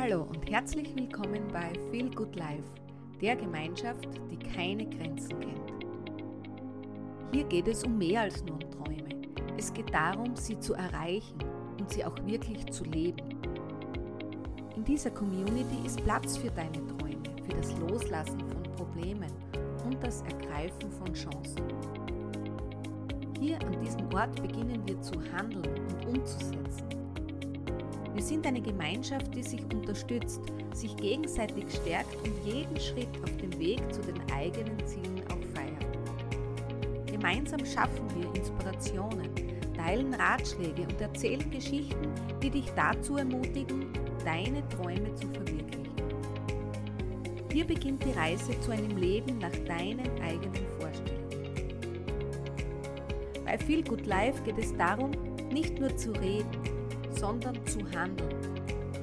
Hallo und herzlich willkommen bei Feel Good Life, der Gemeinschaft, die keine Grenzen kennt. Hier geht es um mehr als nur um Träume. Es geht darum, sie zu erreichen und sie auch wirklich zu leben. In dieser Community ist Platz für deine Träume, für das Loslassen von Problemen und das Ergreifen von Chancen. Hier an diesem Ort beginnen wir zu handeln und umzusetzen. Wir sind eine Gemeinschaft, die sich unterstützt, sich gegenseitig stärkt und jeden Schritt auf dem Weg zu den eigenen Zielen auch feiert. Gemeinsam schaffen wir Inspirationen, teilen Ratschläge und erzählen Geschichten, die dich dazu ermutigen, deine Träume zu verwirklichen. Hier beginnt die Reise zu einem Leben nach deinen eigenen Vorstellungen. Bei Feel Good Life geht es darum, nicht nur zu reden, sondern zu handeln.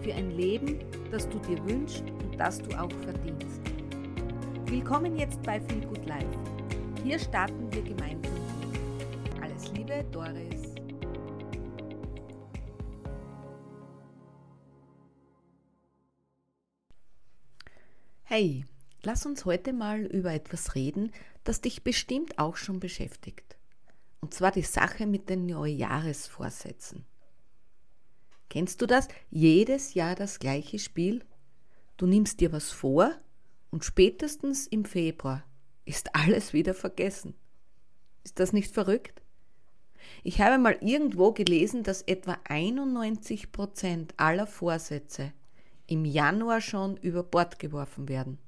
Für ein Leben, das du dir wünschst und das du auch verdienst. Willkommen jetzt bei Feel Good Life. Hier starten wir gemeinsam. Alles Liebe, Doris. Hey, lass uns heute mal über etwas reden, das dich bestimmt auch schon beschäftigt. Und zwar die Sache mit den Neujahresvorsätzen. Kennst du das? Jedes Jahr das gleiche Spiel? Du nimmst dir was vor und spätestens im Februar ist alles wieder vergessen. Ist das nicht verrückt? Ich habe mal irgendwo gelesen, dass etwa 91 Prozent aller Vorsätze im Januar schon über Bord geworfen werden.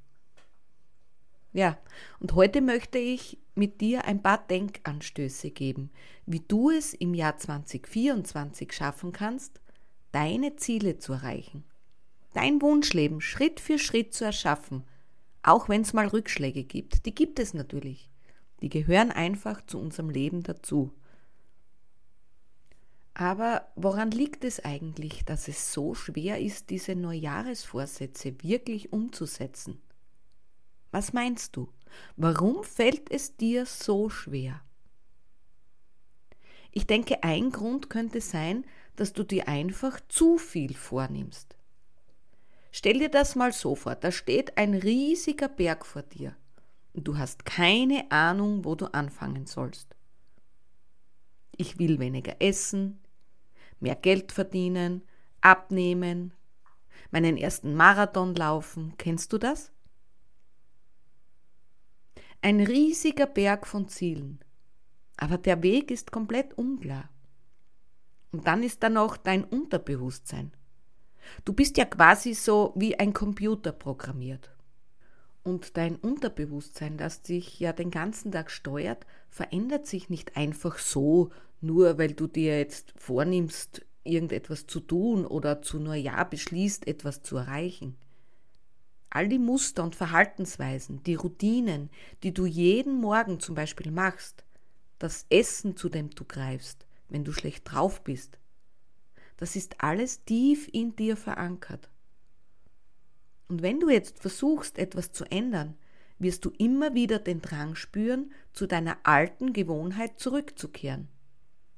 Ja, und heute möchte ich mit dir ein paar Denkanstöße geben, wie du es im Jahr 2024 schaffen kannst, deine Ziele zu erreichen, dein Wunschleben Schritt für Schritt zu erschaffen, auch wenn es mal Rückschläge gibt. Die gibt es natürlich. Die gehören einfach zu unserem Leben dazu. Aber woran liegt es eigentlich, dass es so schwer ist, diese Neujahresvorsätze wirklich umzusetzen? Was meinst du? Warum fällt es dir so schwer? Ich denke, ein Grund könnte sein, dass du dir einfach zu viel vornimmst. Stell dir das mal so vor, da steht ein riesiger Berg vor dir und du hast keine Ahnung, wo du anfangen sollst. Ich will weniger essen, mehr Geld verdienen, abnehmen, meinen ersten Marathon laufen. Kennst du das? Ein riesiger Berg von Zielen, aber der Weg ist komplett unklar. Und dann ist da noch dein Unterbewusstsein. Du bist ja quasi so wie ein Computer programmiert. Und dein Unterbewusstsein, das dich ja den ganzen Tag steuert, verändert sich nicht einfach so, nur weil du dir jetzt vornimmst, irgendetwas zu tun oder zu Neujahr beschließt, etwas zu erreichen. All die Muster und Verhaltensweisen, die Routinen, die du jeden Morgen zum Beispiel machst, das Essen, zu dem du greifst, wenn du schlecht drauf bist. Das ist alles tief in dir verankert. Und wenn du jetzt versuchst, etwas zu ändern, wirst du immer wieder den Drang spüren, zu deiner alten Gewohnheit zurückzukehren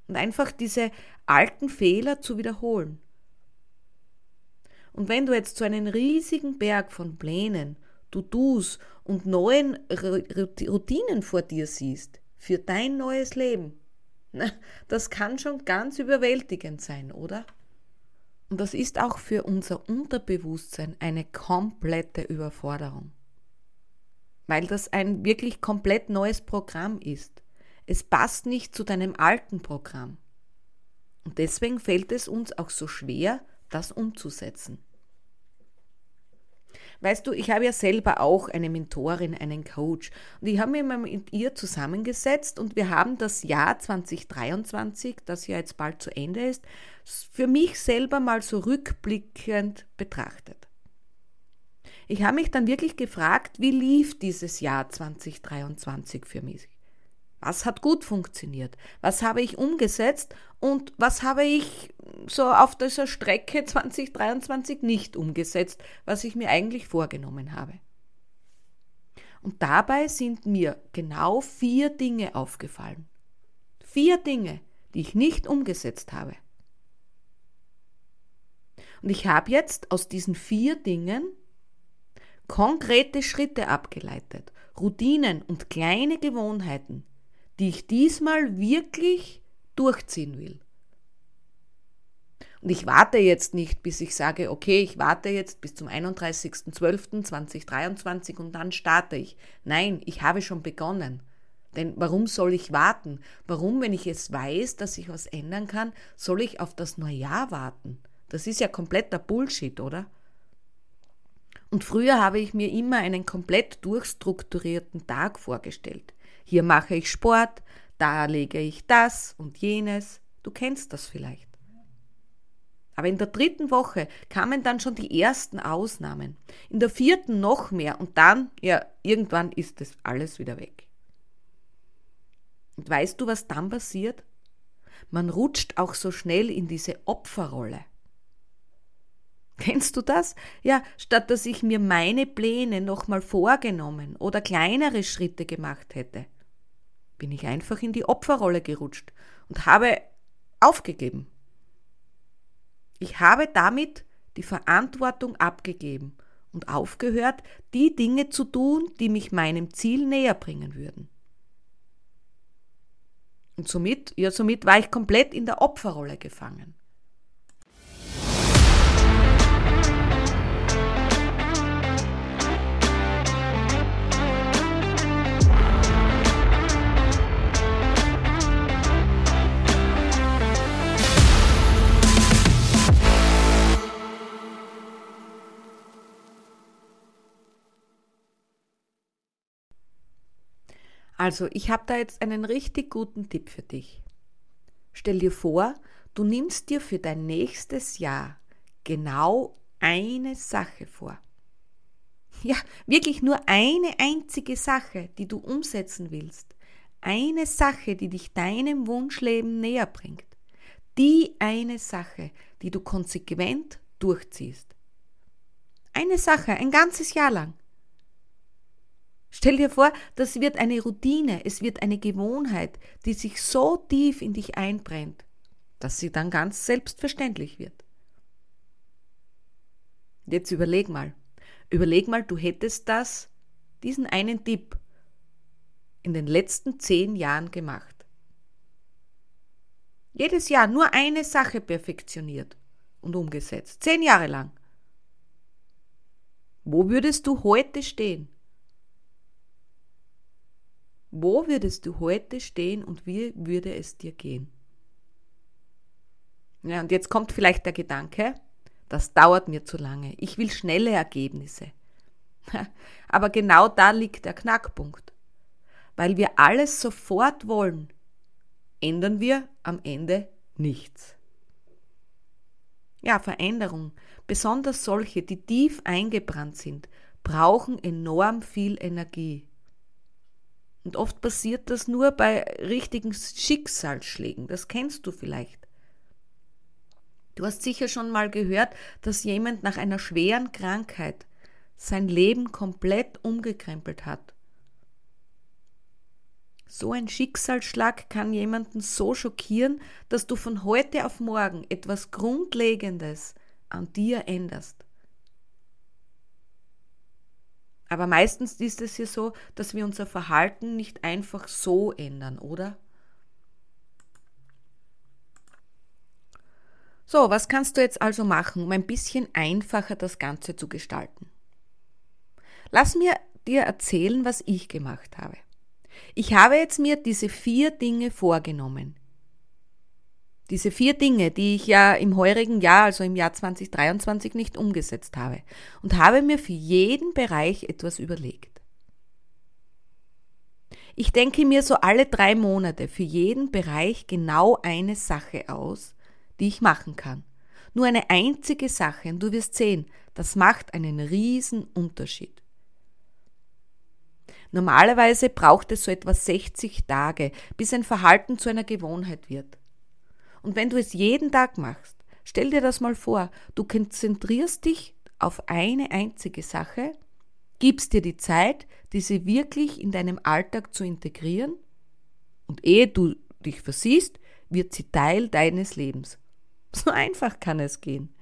und einfach diese alten Fehler zu wiederholen. Und wenn du jetzt so einen riesigen Berg von Plänen, To-Dos und neuen Routinen vor dir siehst, für dein neues Leben, das kann schon ganz überwältigend sein, oder? Und das ist auch für unser Unterbewusstsein eine komplette Überforderung. Weil das ein wirklich komplett neues Programm ist. Es passt nicht zu deinem alten Programm. Und deswegen fällt es uns auch so schwer, das umzusetzen. Weißt du, ich habe ja selber auch eine Mentorin, einen Coach. Und ich habe mich mal mit ihr zusammengesetzt und wir haben das Jahr 2023, das ja jetzt bald zu Ende ist, für mich selber mal so rückblickend betrachtet. Ich habe mich dann wirklich gefragt, wie lief dieses Jahr 2023 für mich? Was hat gut funktioniert? Was habe ich umgesetzt? Und was habe ich so auf dieser Strecke 2023 nicht umgesetzt, was ich mir eigentlich vorgenommen habe? Und dabei sind mir genau vier Dinge aufgefallen. Vier Dinge, die ich nicht umgesetzt habe. Und ich habe jetzt aus diesen vier Dingen konkrete Schritte abgeleitet, Routinen und kleine Gewohnheiten, die ich diesmal wirklich durchziehen will. Und ich warte jetzt nicht, bis ich sage, okay, ich warte jetzt bis zum 31.12.2023 und dann starte ich. Nein, ich habe schon begonnen. Denn warum soll ich warten? Warum, wenn ich es weiß, dass ich was ändern kann, soll ich auf das Neujahr warten? Das ist ja kompletter Bullshit, oder? Und früher habe ich mir immer einen komplett durchstrukturierten Tag vorgestellt. Hier mache ich Sport, da lege ich das und jenes. Du kennst das vielleicht. Aber in der dritten Woche kamen dann schon die ersten Ausnahmen. In der vierten noch mehr und dann, ja, irgendwann ist das alles wieder weg. Und weißt du, was dann passiert? Man rutscht auch so schnell in diese Opferrolle. Kennst du das? Ja, statt dass ich mir meine Pläne nochmal vorgenommen oder kleinere Schritte gemacht hätte, bin ich einfach in die Opferrolle gerutscht und habe aufgegeben. Ich habe damit die Verantwortung abgegeben und aufgehört, die Dinge zu tun, die mich meinem Ziel näher bringen würden. Und somit, ja, somit war ich komplett in der Opferrolle gefangen. Also, ich habe da jetzt einen richtig guten Tipp für dich. Stell dir vor, du nimmst dir für dein nächstes Jahr genau eine Sache vor. Ja, wirklich nur eine einzige Sache, die du umsetzen willst. Eine Sache, die dich deinem Wunschleben näher bringt. Die eine Sache, die du konsequent durchziehst. Eine Sache, ein ganzes Jahr lang. Stell dir vor, das wird eine Routine, es wird eine Gewohnheit, die sich so tief in dich einbrennt, dass sie dann ganz selbstverständlich wird. Jetzt überleg mal, überleg mal, du hättest das, diesen einen Tipp, in den letzten zehn Jahren gemacht. Jedes Jahr nur eine Sache perfektioniert und umgesetzt, zehn Jahre lang. Wo würdest du heute stehen? Wo würdest du heute stehen und wie würde es dir gehen? Ja, und jetzt kommt vielleicht der Gedanke, das dauert mir zu lange. Ich will schnelle Ergebnisse. Aber genau da liegt der Knackpunkt. Weil wir alles sofort wollen, ändern wir am Ende nichts. Ja, Veränderung, besonders solche, die tief eingebrannt sind, brauchen enorm viel Energie. Und oft passiert das nur bei richtigen Schicksalsschlägen. Das kennst du vielleicht. Du hast sicher schon mal gehört, dass jemand nach einer schweren Krankheit sein Leben komplett umgekrempelt hat. So ein Schicksalsschlag kann jemanden so schockieren, dass du von heute auf morgen etwas Grundlegendes an dir änderst. Aber meistens ist es ja so, dass wir unser Verhalten nicht einfach so ändern, oder? So, was kannst du jetzt also machen, um ein bisschen einfacher das Ganze zu gestalten? Lass mir dir erzählen, was ich gemacht habe. Ich habe jetzt mir diese vier Dinge vorgenommen, diese vier Dinge, die ich ja im heurigen Jahr, also im Jahr 2023, nicht umgesetzt habe. Und habe mir für jeden Bereich etwas überlegt. Ich denke mir so alle drei Monate für jeden Bereich genau eine Sache aus, die ich machen kann. Nur eine einzige Sache und du wirst sehen, das macht einen riesen Unterschied. Normalerweise braucht es so etwa 60 Tage, bis ein Verhalten zu einer Gewohnheit wird. Und wenn du es jeden Tag machst, stell dir das mal vor, du konzentrierst dich auf eine einzige Sache, gibst dir die Zeit, diese wirklich in deinem Alltag zu integrieren und ehe du dich versiehst, wird sie Teil deines Lebens. So einfach kann es gehen.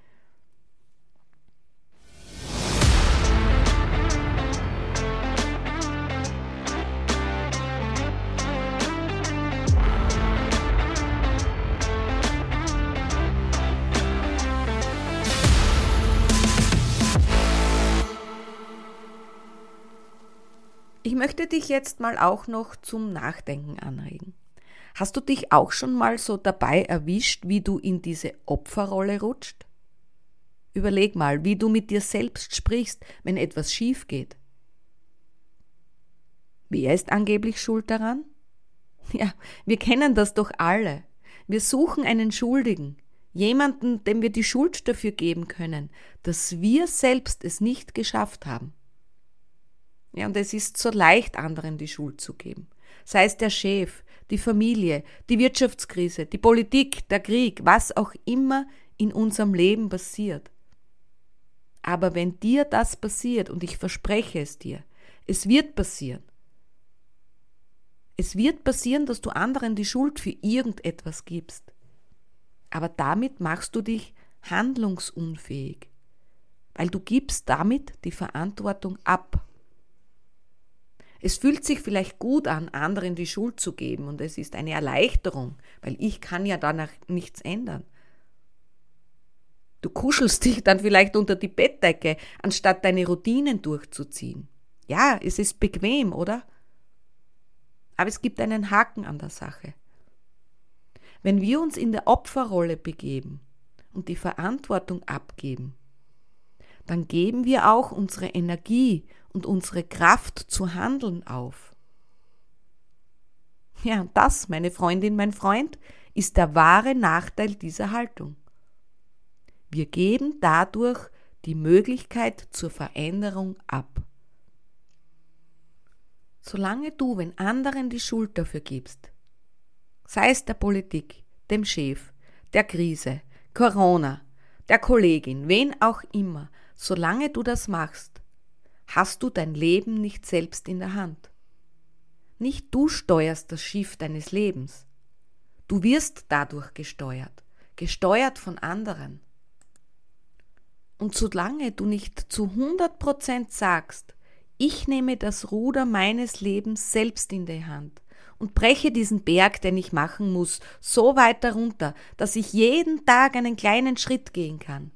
Ich möchte dich jetzt mal auch noch zum Nachdenken anregen. Hast du dich auch schon mal so dabei erwischt, wie du in diese Opferrolle rutscht? Überleg mal, wie du mit dir selbst sprichst, wenn etwas schief geht. Wer ist angeblich schuld daran? Ja, wir kennen das doch alle. Wir suchen einen Schuldigen, jemanden, dem wir die Schuld dafür geben können, dass wir selbst es nicht geschafft haben. Ja, und es ist so leicht, anderen die Schuld zu geben. Sei es der Chef, die Familie, die Wirtschaftskrise, die Politik, der Krieg, was auch immer in unserem Leben passiert. Aber wenn dir das passiert, und ich verspreche es dir, es wird passieren, es wird passieren, dass du anderen die Schuld für irgendetwas gibst. Aber damit machst du dich handlungsunfähig, weil du gibst damit die Verantwortung ab. Es fühlt sich vielleicht gut an, anderen die Schuld zu geben und es ist eine Erleichterung, weil ich kann ja danach nichts ändern. Du kuschelst dich dann vielleicht unter die Bettdecke, anstatt deine Routinen durchzuziehen. Ja, es ist bequem, oder? Aber es gibt einen Haken an der Sache. Wenn wir uns in der Opferrolle begeben und die Verantwortung abgeben, dann geben wir auch unsere Energie und unsere Kraft zu handeln auf. Ja, und das, meine Freundin, mein Freund, ist der wahre Nachteil dieser Haltung. Wir geben dadurch die Möglichkeit zur Veränderung ab. Solange du, wenn anderen die Schuld dafür gibst, sei es der Politik, dem Chef, der Krise, Corona, der Kollegin, wen auch immer, solange du das machst, hast du dein Leben nicht selbst in der Hand. Nicht du steuerst das Schiff deines Lebens. Du wirst dadurch gesteuert, gesteuert von anderen. Und solange du nicht zu 100% sagst, ich nehme das Ruder meines Lebens selbst in die Hand und breche diesen Berg, den ich machen muss, so weit herunter, dass ich jeden Tag einen kleinen Schritt gehen kann.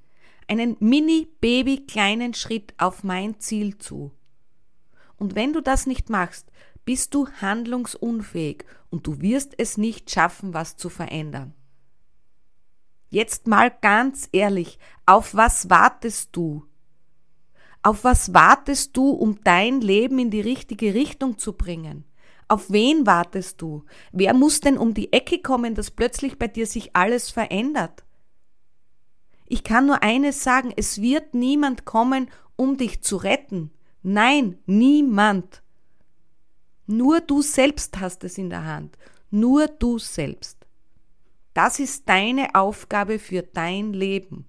Einen mini-baby kleinen Schritt auf mein Ziel zu. Und wenn du das nicht machst, bist du handlungsunfähig und du wirst es nicht schaffen, was zu verändern. Jetzt mal ganz ehrlich, auf was wartest du? Auf was wartest du, um dein Leben in die richtige Richtung zu bringen? Auf wen wartest du? Wer muss denn um die Ecke kommen, dass plötzlich bei dir sich alles verändert? Ich kann nur eines sagen, es wird niemand kommen, um dich zu retten. Nein, niemand. Nur du selbst hast es in der Hand. Nur du selbst. Das ist deine Aufgabe für dein Leben.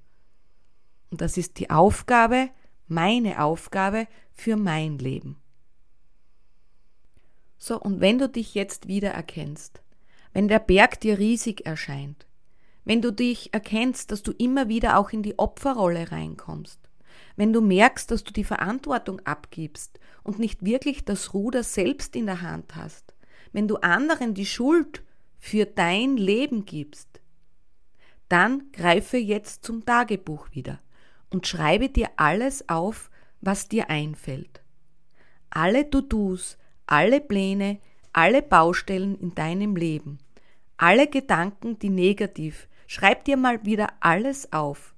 Und das ist die Aufgabe, meine Aufgabe für mein Leben. So, und wenn du dich jetzt wieder erkennst, wenn der Berg dir riesig erscheint, wenn du dich erkennst, dass du immer wieder auch in die Opferrolle reinkommst, wenn du merkst, dass du die Verantwortung abgibst und nicht wirklich das Ruder selbst in der Hand hast, wenn du anderen die Schuld für dein Leben gibst, dann greife jetzt zum Tagebuch wieder und schreibe dir alles auf, was dir einfällt. Alle To-Dos, alle Pläne, alle Baustellen in deinem Leben, alle Gedanken, die negativ, schreib dir mal wieder alles auf.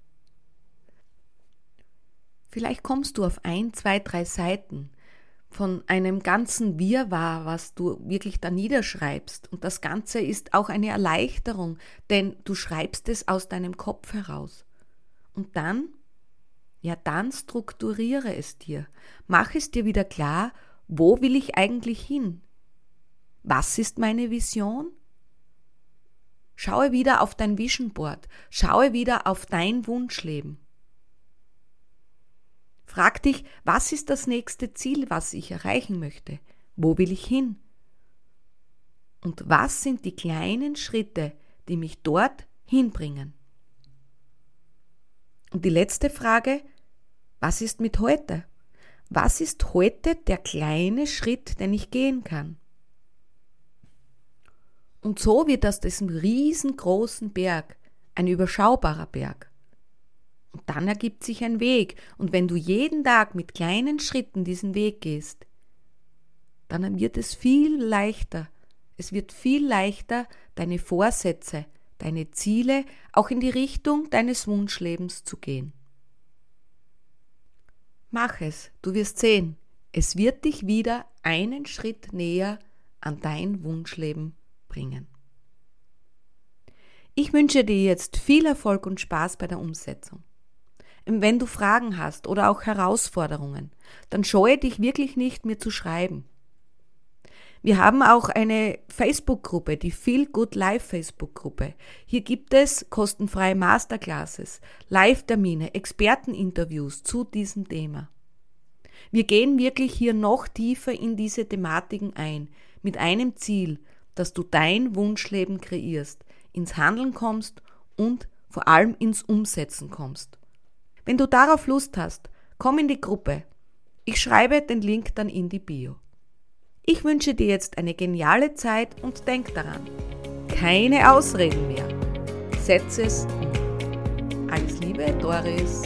Vielleicht kommst du auf ein, zwei, drei Seiten von einem ganzen Wirrwarr, was du wirklich da niederschreibst. Und das Ganze ist auch eine Erleichterung, denn du schreibst es aus deinem Kopf heraus. Und dann ja dann strukturiere es dir. Mach es dir wieder klar, wo will ich eigentlich hin? Was ist meine Vision? Schaue wieder auf dein Vision Board, schaue wieder auf dein Wunschleben. Frag dich, was ist das nächste Ziel, was ich erreichen möchte? Wo will ich hin? Und was sind die kleinen Schritte, die mich dort hinbringen? Und die letzte Frage, was ist mit heute? Was ist heute der kleine Schritt, den ich gehen kann? Und so wird aus diesem riesengroßen Berg ein überschaubarer Berg. Und dann ergibt sich ein Weg. Und wenn du jeden Tag mit kleinen Schritten diesen Weg gehst, dann wird es viel leichter. Es wird viel leichter, deine Vorsätze, deine Ziele auch in die Richtung deines Wunschlebens zu gehen. Mach es, du wirst sehen, es wird dich wieder einen Schritt näher an dein Wunschleben bringen. Ich wünsche dir jetzt viel Erfolg und Spaß bei der Umsetzung. Wenn du Fragen hast oder auch Herausforderungen, dann scheue dich wirklich nicht, mir zu schreiben. Wir haben auch eine Facebook-Gruppe, die Feel Good Live Facebook-Gruppe. Hier gibt es kostenfreie Masterclasses, Live-Termine, Experteninterviews zu diesem Thema. Wir gehen wirklich hier noch tiefer in diese Thematiken ein, mit einem Ziel, dass du dein Wunschleben kreierst, ins Handeln kommst und vor allem ins Umsetzen kommst. Wenn du darauf Lust hast, komm in die Gruppe. Ich schreibe den Link dann in die Bio. Ich wünsche dir jetzt eine geniale Zeit und denk daran, keine Ausreden mehr. Setze es um. Alles Liebe, Doris.